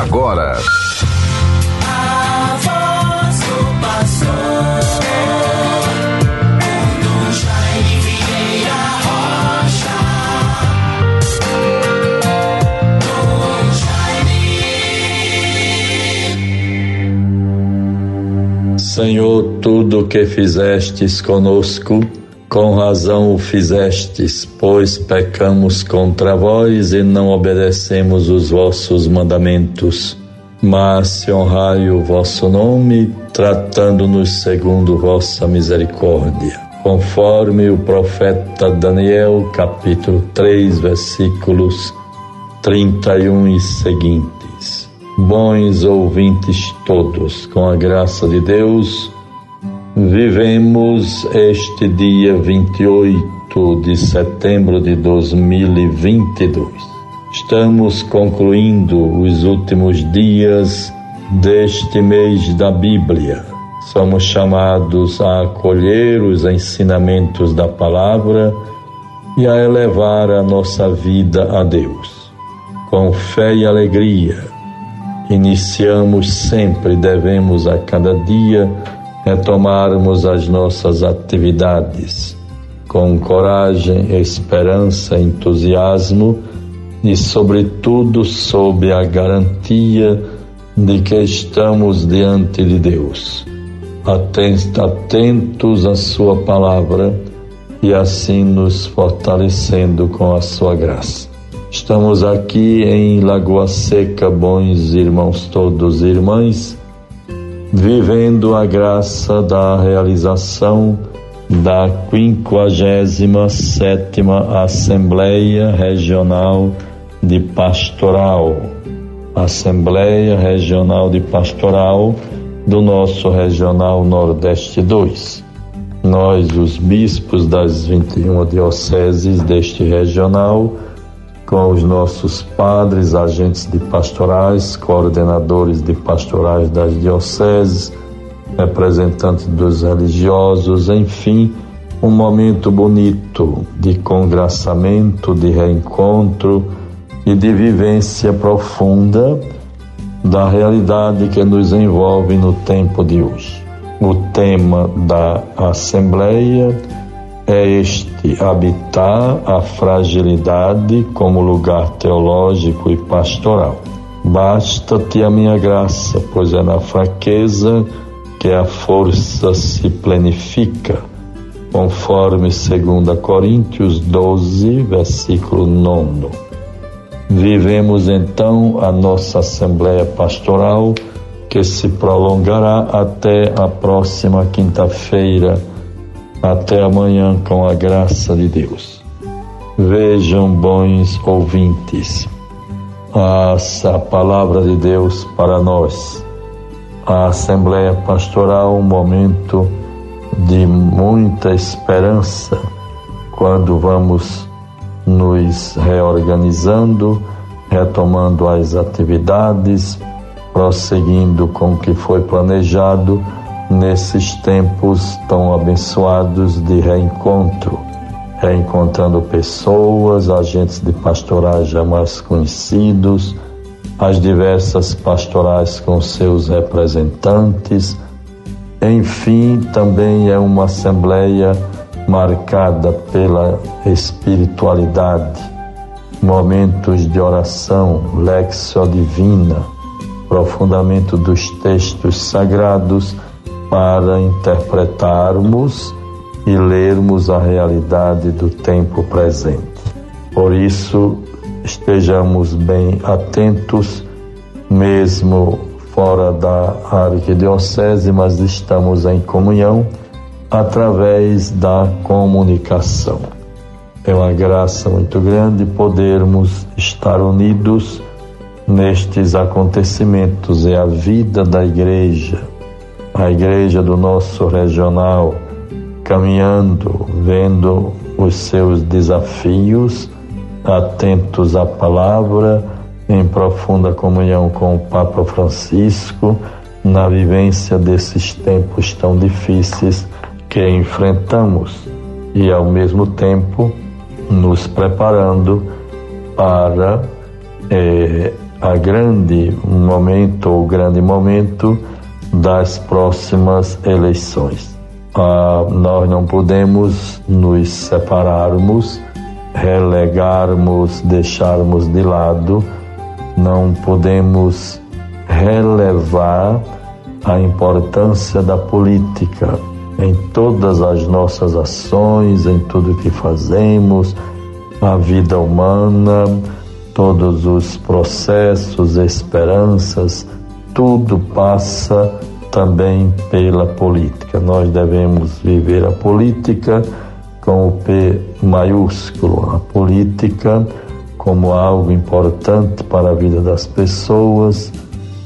agora. Senhor, tudo que fizestes conosco, com razão o fizestes, pois pecamos contra vós e não obedecemos os vossos mandamentos. Mas se honrai o vosso nome, tratando-nos segundo vossa misericórdia. Conforme o profeta Daniel, capítulo 3, versículos 31 e seguintes. Bons ouvintes todos, com a graça de Deus, Vivemos este dia 28 de setembro de 2022. Estamos concluindo os últimos dias deste mês da Bíblia. Somos chamados a acolher os ensinamentos da palavra e a elevar a nossa vida a Deus. Com fé e alegria, iniciamos sempre, devemos a cada dia retomarmos as nossas atividades com coragem, esperança, entusiasmo e, sobretudo, sob a garantia de que estamos diante de Deus, atentos à Sua palavra e assim nos fortalecendo com a Sua graça. Estamos aqui em Lagoa Seca, bons irmãos todos e irmãs vivendo a graça da realização da 57 Assembleia Regional de Pastoral, Assembleia Regional de Pastoral do nosso Regional Nordeste 2. Nós, os bispos das 21 dioceses deste regional, com os nossos padres, agentes de pastorais, coordenadores de pastorais das dioceses, representantes dos religiosos, enfim, um momento bonito de congraçamento, de reencontro e de vivência profunda da realidade que nos envolve no tempo de hoje. O tema da Assembleia é este habitar a fragilidade como lugar teológico e pastoral. Basta-te a minha graça, pois é na fraqueza que a força se plenifica, conforme 2 Coríntios 12, versículo 9. Vivemos então a nossa Assembleia Pastoral, que se prolongará até a próxima quinta-feira até amanhã, com a graça de Deus. Vejam, bons ouvintes, a palavra de Deus para nós. A Assembleia Pastoral, um momento de muita esperança, quando vamos nos reorganizando, retomando as atividades, prosseguindo com o que foi planejado nesses tempos tão abençoados de reencontro, reencontrando pessoas, agentes de pastorais jamais conhecidos, as diversas pastorais com seus representantes. Enfim, também é uma assembleia marcada pela espiritualidade, momentos de oração, lexio divina, aprofundamento dos textos sagrados para interpretarmos e lermos a realidade do tempo presente. Por isso, estejamos bem atentos, mesmo fora da arquidiocese, mas estamos em comunhão através da comunicação. É uma graça muito grande podermos estar unidos nestes acontecimentos. É a vida da igreja a igreja do nosso regional caminhando, vendo os seus desafios, atentos à palavra, em profunda comunhão com o Papa Francisco, na vivência desses tempos tão difíceis que enfrentamos e, ao mesmo tempo, nos preparando para eh, a grande momento, o grande momento das próximas eleições. Ah, nós não podemos nos separarmos, relegarmos, deixarmos de lado, não podemos relevar a importância da política em todas as nossas ações, em tudo que fazemos, a vida humana, todos os processos, esperanças, tudo passa também pela política. Nós devemos viver a política com o P maiúsculo, a política como algo importante para a vida das pessoas,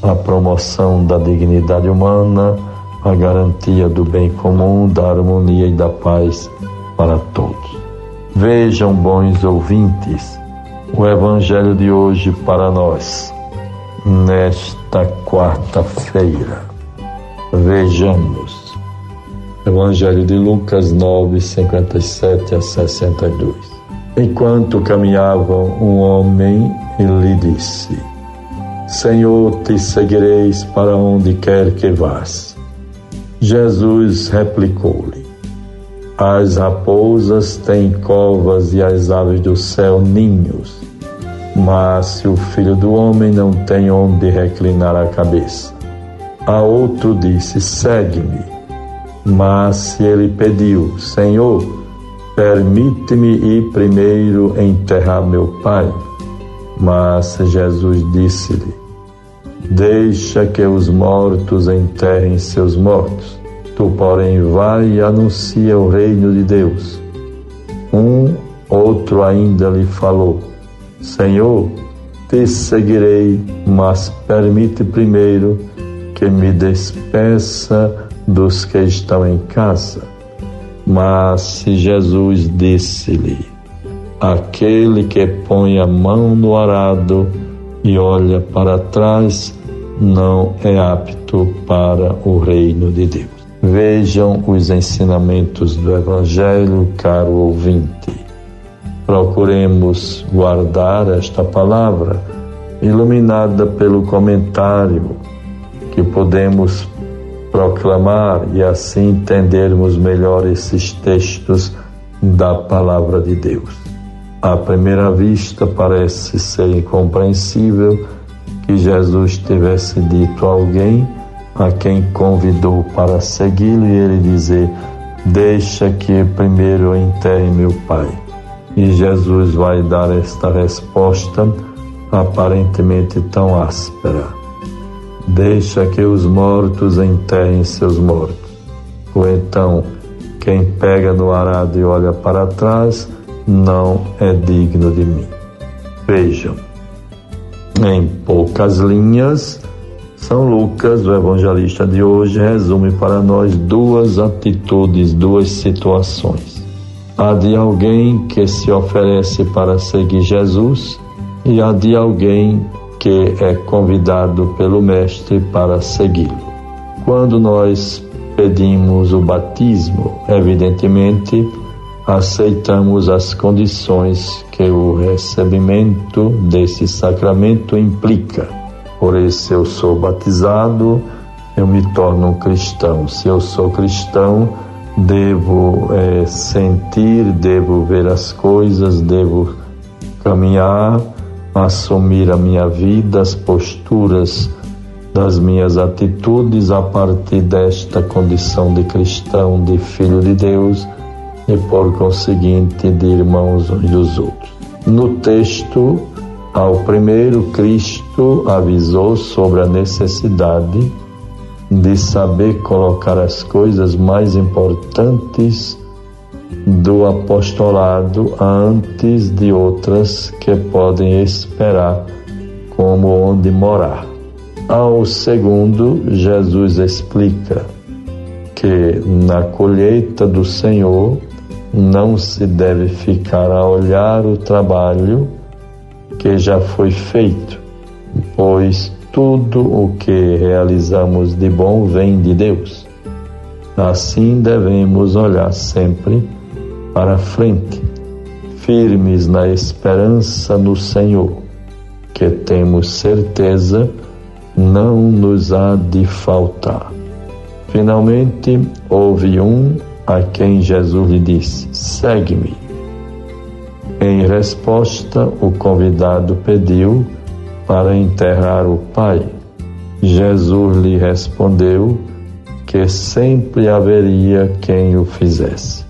a promoção da dignidade humana, a garantia do bem comum, da harmonia e da paz para todos. Vejam, bons ouvintes, o Evangelho de hoje para nós, nesta quarta-feira. Vejamos. Evangelho de Lucas 9, 57 a 62. Enquanto caminhavam, um homem lhe disse: Senhor, te seguireis para onde quer que vás. Jesus replicou-lhe: As raposas têm covas e as aves do céu ninhos, mas se o filho do homem não tem onde reclinar a cabeça. A outro disse: Segue-me. Mas se ele pediu: Senhor, permite-me ir primeiro enterrar meu pai. Mas Jesus disse-lhe: Deixa que os mortos enterrem seus mortos. Tu, porém, vai e anuncia o reino de Deus. Um outro ainda lhe falou: Senhor, te seguirei, mas permite primeiro que me despeça dos que estão em casa. Mas Jesus disse-lhe: Aquele que põe a mão no arado e olha para trás não é apto para o reino de Deus. Vejam os ensinamentos do Evangelho, caro ouvinte. Procuremos guardar esta palavra iluminada pelo comentário que podemos proclamar e assim entendermos melhor esses textos da palavra de Deus. À primeira vista parece ser incompreensível que Jesus tivesse dito a alguém a quem convidou para segui-lo e ele dizer: Deixa que primeiro enterre meu pai. E Jesus vai dar esta resposta aparentemente tão áspera: Deixa que os mortos enterrem seus mortos. Ou então, quem pega no arado e olha para trás não é digno de mim. Vejam em poucas linhas, São Lucas, o evangelista de hoje, resume para nós duas atitudes, duas situações. A de alguém que se oferece para seguir Jesus e a de alguém que é convidado pelo Mestre para segui-lo. Quando nós pedimos o batismo, evidentemente, aceitamos as condições que o recebimento desse sacramento implica. Por isso, eu sou batizado, eu me torno um cristão. Se eu sou cristão, devo é, sentir, devo ver as coisas, devo caminhar, assumir a minha vida, as posturas das minhas atitudes a partir desta condição de cristão, de filho de Deus e, por conseguinte, de irmãos uns dos outros. No texto, ao primeiro, Cristo avisou sobre a necessidade de saber colocar as coisas mais importantes do apostolado antes de outras que podem esperar, como onde morar. Ao segundo, Jesus explica que na colheita do Senhor não se deve ficar a olhar o trabalho que já foi feito, pois tudo o que realizamos de bom vem de Deus. Assim devemos olhar sempre para frente, firmes na esperança no Senhor, que temos certeza não nos há de faltar. Finalmente, houve um a quem Jesus lhe disse: Segue-me. Em resposta, o convidado pediu para enterrar o pai. Jesus lhe respondeu que sempre haveria quem o fizesse.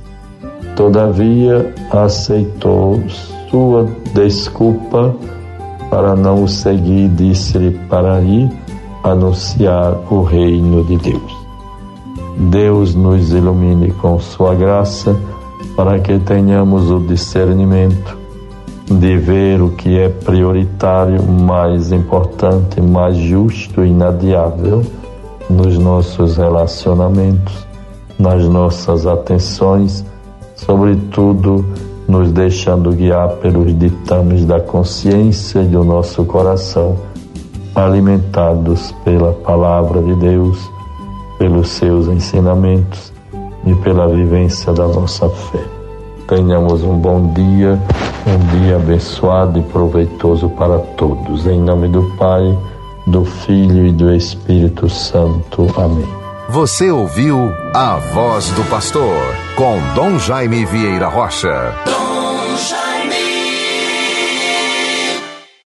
Todavia, aceitou sua desculpa para não o seguir, disse-lhe para ir anunciar o reino de Deus. Deus nos ilumine com Sua graça para que tenhamos o discernimento de ver o que é prioritário, mais importante, mais justo e inadiável nos nossos relacionamentos, nas nossas atenções, sobretudo nos deixando guiar pelos ditames da consciência e do nosso coração, alimentados pela palavra de Deus, pelos seus ensinamentos e pela vivência da nossa fé. Tenhamos um bom dia, um dia abençoado e proveitoso para todos. Em nome do Pai, do Filho e do Espírito Santo. Amém. Você ouviu a voz do pastor com Dom Jaime Vieira Rocha. Dom Jaime.